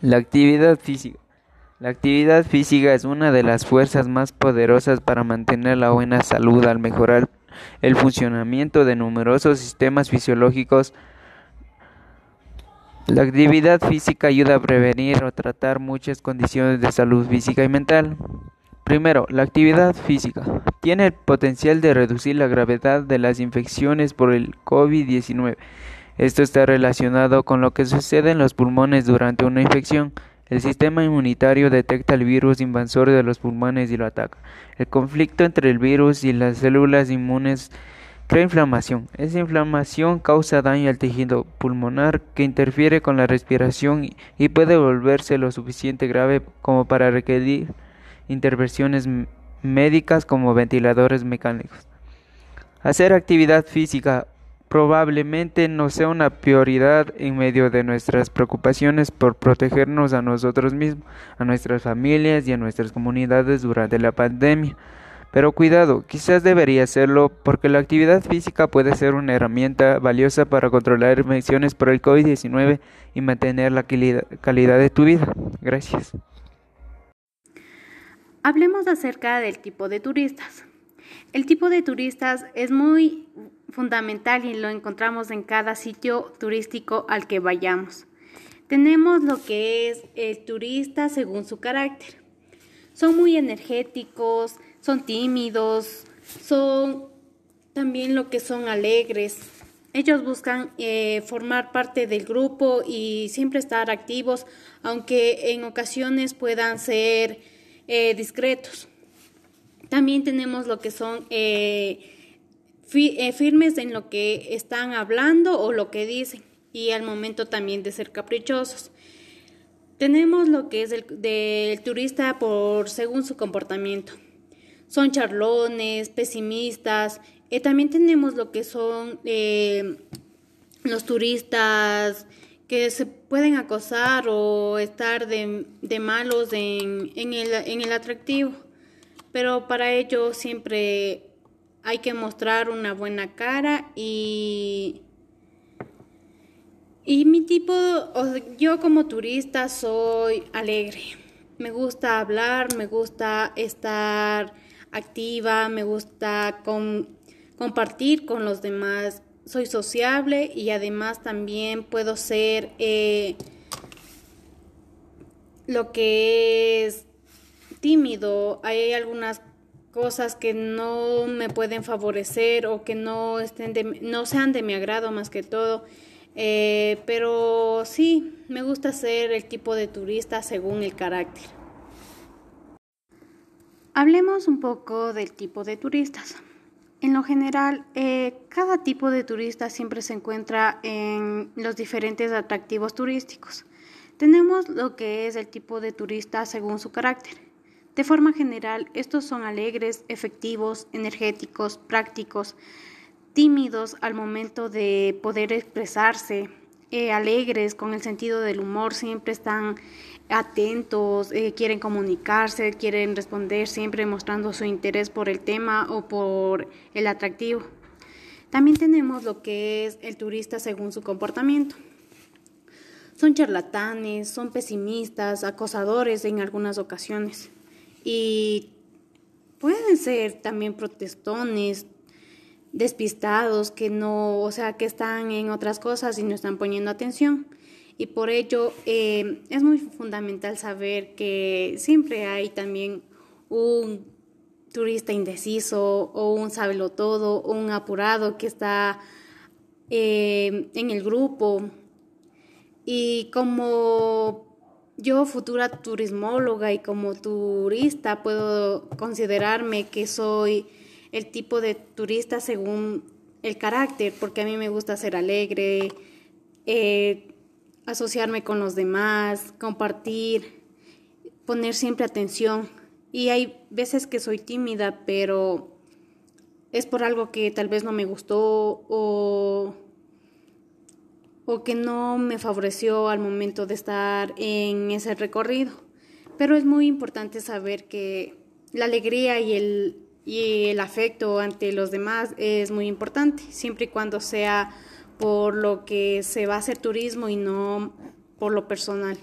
La actividad física. Es una de las fuerzas más poderosas para mantener la buena salud al mejorar el funcionamiento de numerosos sistemas fisiológicos. La actividad física ayuda a prevenir o tratar muchas condiciones de salud física y mental. Primero, la actividad física tiene el potencial de reducir la gravedad de las infecciones por el COVID-19. Esto está relacionado con lo que sucede en los pulmones durante una infección. El sistema inmunitario detecta el virus invasor de los pulmones y lo ataca. El conflicto entre el virus y las células inmunes crea inflamación. Esa inflamación causa daño al tejido pulmonar que interfiere con la respiración y puede volverse lo suficiente grave como para requerir intervenciones médicas como ventiladores mecánicos. Hacer actividad física probablemente no sea una prioridad en medio de nuestras preocupaciones por protegernos a nosotros mismos, a nuestras familias y a nuestras comunidades durante la pandemia. Pero cuidado, quizás debería hacerlo porque la actividad física puede ser una herramienta valiosa para controlar infecciones por el COVID-19 y mantener la calidad de tu vida. Gracias. Hablemos acerca del tipo de turistas. El tipo de turistas es muy fundamental y lo encontramos en cada sitio turístico al que vayamos. Tenemos lo que es el turista según su carácter. Son muy energéticos, son tímidos, son también lo que son alegres. Ellos buscan eh, formar parte del grupo y siempre estar activos, aunque en ocasiones puedan ser eh, discretos. También tenemos lo que son eh, firmes en lo que están hablando o lo que dicen y al momento también de ser caprichosos. Tenemos lo que es el del turista por según su comportamiento. Son charlones, pesimistas. Eh, también tenemos lo que son eh, los turistas que se pueden acosar o estar de, malos en el atractivo. Pero para ello siempre hay que mostrar una buena cara y y mi tipo, yo como turista soy alegre. Me gusta hablar, me gusta estar activa, me gusta compartir con los demás. Soy sociable y además también puedo ser eh, lo que es tímido. Hay algunas cosas que no me pueden favorecer o que no, estén no sean de mi agrado más que todo. Eh, pero sí, me gusta ser el tipo de turista según el carácter. Hablemos un poco del tipo de turistas. En lo general, eh, cada tipo de turista siempre se encuentra en los diferentes atractivos turísticos. Tenemos lo que es el tipo de turista según su carácter. De forma general, estos son alegres, efectivos, energéticos, prácticos, tímidos al momento de poder expresarse, eh, alegres con el sentido del humor, siempre están atentos, eh, quieren comunicarse, quieren responder, siempre mostrando su interés por el tema o por el atractivo. También tenemos lo que es el turista según su comportamiento. Son charlatanes, son pesimistas, acosadores en algunas ocasiones y pueden ser también protestones, despistados, que no, o sea, que están en otras cosas y no están poniendo atención. Y por ello eh, es muy fundamental saber que siempre hay también un turista indeciso o un todo o un apurado que está eh, en el grupo. Y como yo, futura turismóloga y como turista, puedo considerarme que soy el tipo de turista según el carácter, porque a mí me gusta ser alegre, eh, asociarme con los demás, compartir, poner siempre atención. Y hay veces que soy tímida, pero es por algo que tal vez no me gustó o o que no me favoreció al momento de estar en ese recorrido. Pero es muy importante saber que la alegría y el, y el afecto ante los demás es muy importante, siempre y cuando sea por lo que se va a hacer turismo y no por lo personal.